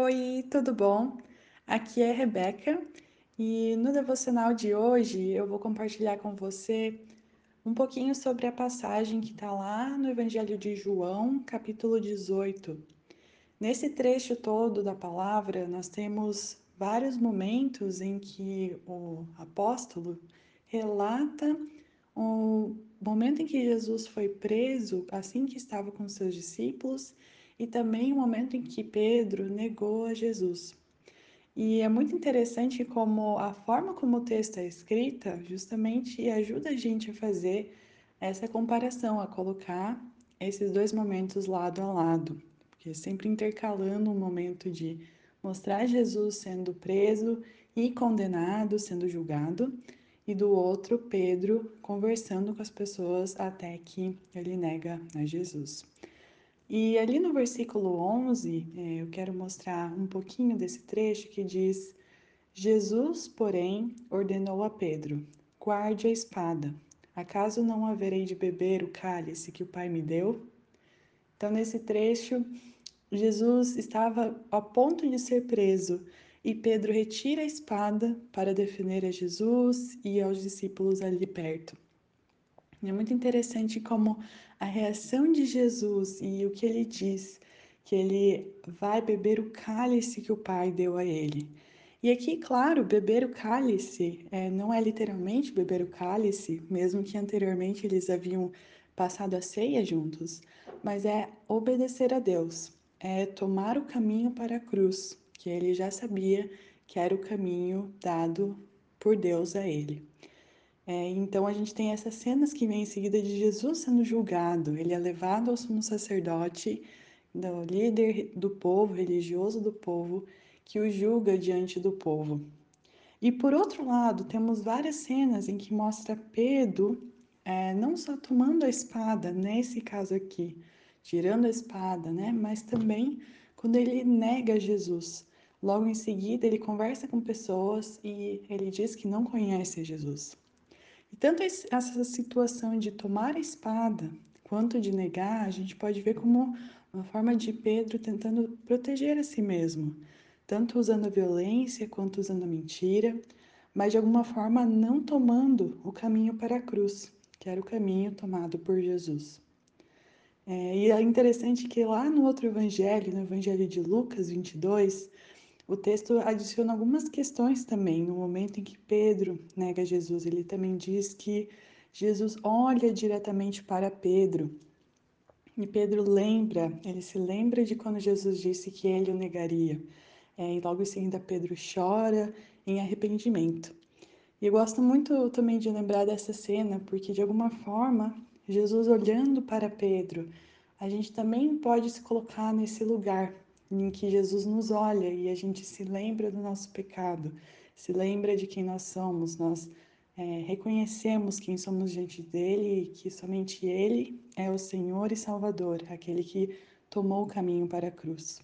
Oi, tudo bom? Aqui é Rebeca e no devocional de hoje eu vou compartilhar com você um pouquinho sobre a passagem que está lá no Evangelho de João, capítulo 18. Nesse trecho todo da palavra, nós temos vários momentos em que o apóstolo relata o momento em que Jesus foi preso, assim que estava com seus discípulos, e também o momento em que Pedro negou a Jesus. E é muito interessante como a forma como o texto é escrita justamente ajuda a gente a fazer essa comparação, a colocar esses dois momentos lado a lado, porque sempre intercalando um momento de mostrar Jesus sendo preso e condenado, sendo julgado, e do outro, Pedro conversando com as pessoas até que ele nega a Jesus. E ali no versículo 11, é, eu quero mostrar um pouquinho desse trecho que diz: Jesus, porém, ordenou a Pedro: guarde a espada. Acaso não haverei de beber o cálice que o Pai me deu? Então, nesse trecho, Jesus estava a ponto de ser preso e Pedro retira a espada para defender a Jesus e aos discípulos ali perto. É muito interessante como a reação de Jesus e o que ele diz, que ele vai beber o cálice que o Pai deu a ele. E aqui, claro, beber o cálice é, não é literalmente beber o cálice, mesmo que anteriormente eles haviam passado a ceia juntos, mas é obedecer a Deus, é tomar o caminho para a cruz, que ele já sabia que era o caminho dado por Deus a ele. É, então a gente tem essas cenas que vem em seguida de Jesus sendo julgado. Ele é levado ao sumo sacerdote, do líder do povo, religioso do povo, que o julga diante do povo. E por outro lado, temos várias cenas em que mostra Pedro é, não só tomando a espada, nesse caso aqui, tirando a espada, né? Mas também quando ele nega Jesus. Logo em seguida, ele conversa com pessoas e ele diz que não conhece Jesus. E tanto essa situação de tomar a espada quanto de negar, a gente pode ver como uma forma de Pedro tentando proteger a si mesmo, tanto usando a violência quanto usando a mentira, mas de alguma forma não tomando o caminho para a cruz, que era o caminho tomado por Jesus. É, e é interessante que lá no outro evangelho, no evangelho de Lucas 22, o texto adiciona algumas questões também. No momento em que Pedro nega Jesus, ele também diz que Jesus olha diretamente para Pedro. E Pedro lembra, ele se lembra de quando Jesus disse que ele o negaria. É, e logo em seguida Pedro chora em arrependimento. E eu gosto muito também de lembrar dessa cena, porque de alguma forma, Jesus olhando para Pedro, a gente também pode se colocar nesse lugar em que Jesus nos olha e a gente se lembra do nosso pecado, se lembra de quem nós somos, nós é, reconhecemos quem somos diante dele e que somente ele é o Senhor e Salvador, aquele que tomou o caminho para a cruz.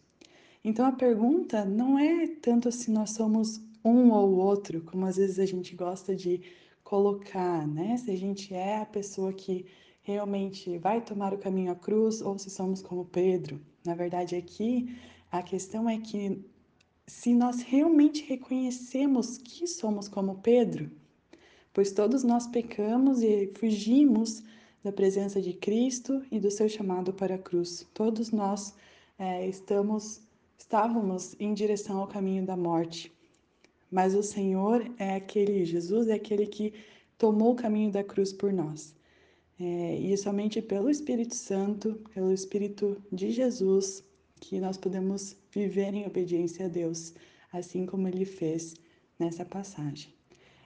Então a pergunta não é tanto se nós somos um ou outro, como às vezes a gente gosta de colocar, né? Se a gente é a pessoa que realmente vai tomar o caminho à cruz ou se somos como Pedro. Na verdade, aqui a questão é que se nós realmente reconhecemos que somos como Pedro, pois todos nós pecamos e fugimos da presença de Cristo e do seu chamado para a cruz. Todos nós é, estamos, estávamos em direção ao caminho da morte. Mas o Senhor é aquele, Jesus é aquele que tomou o caminho da cruz por nós. É, e somente pelo Espírito Santo, pelo Espírito de Jesus, que nós podemos viver em obediência a Deus, assim como ele fez nessa passagem.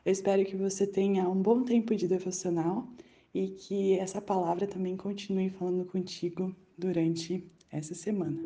Eu espero que você tenha um bom tempo de devocional e que essa palavra também continue falando contigo durante essa semana.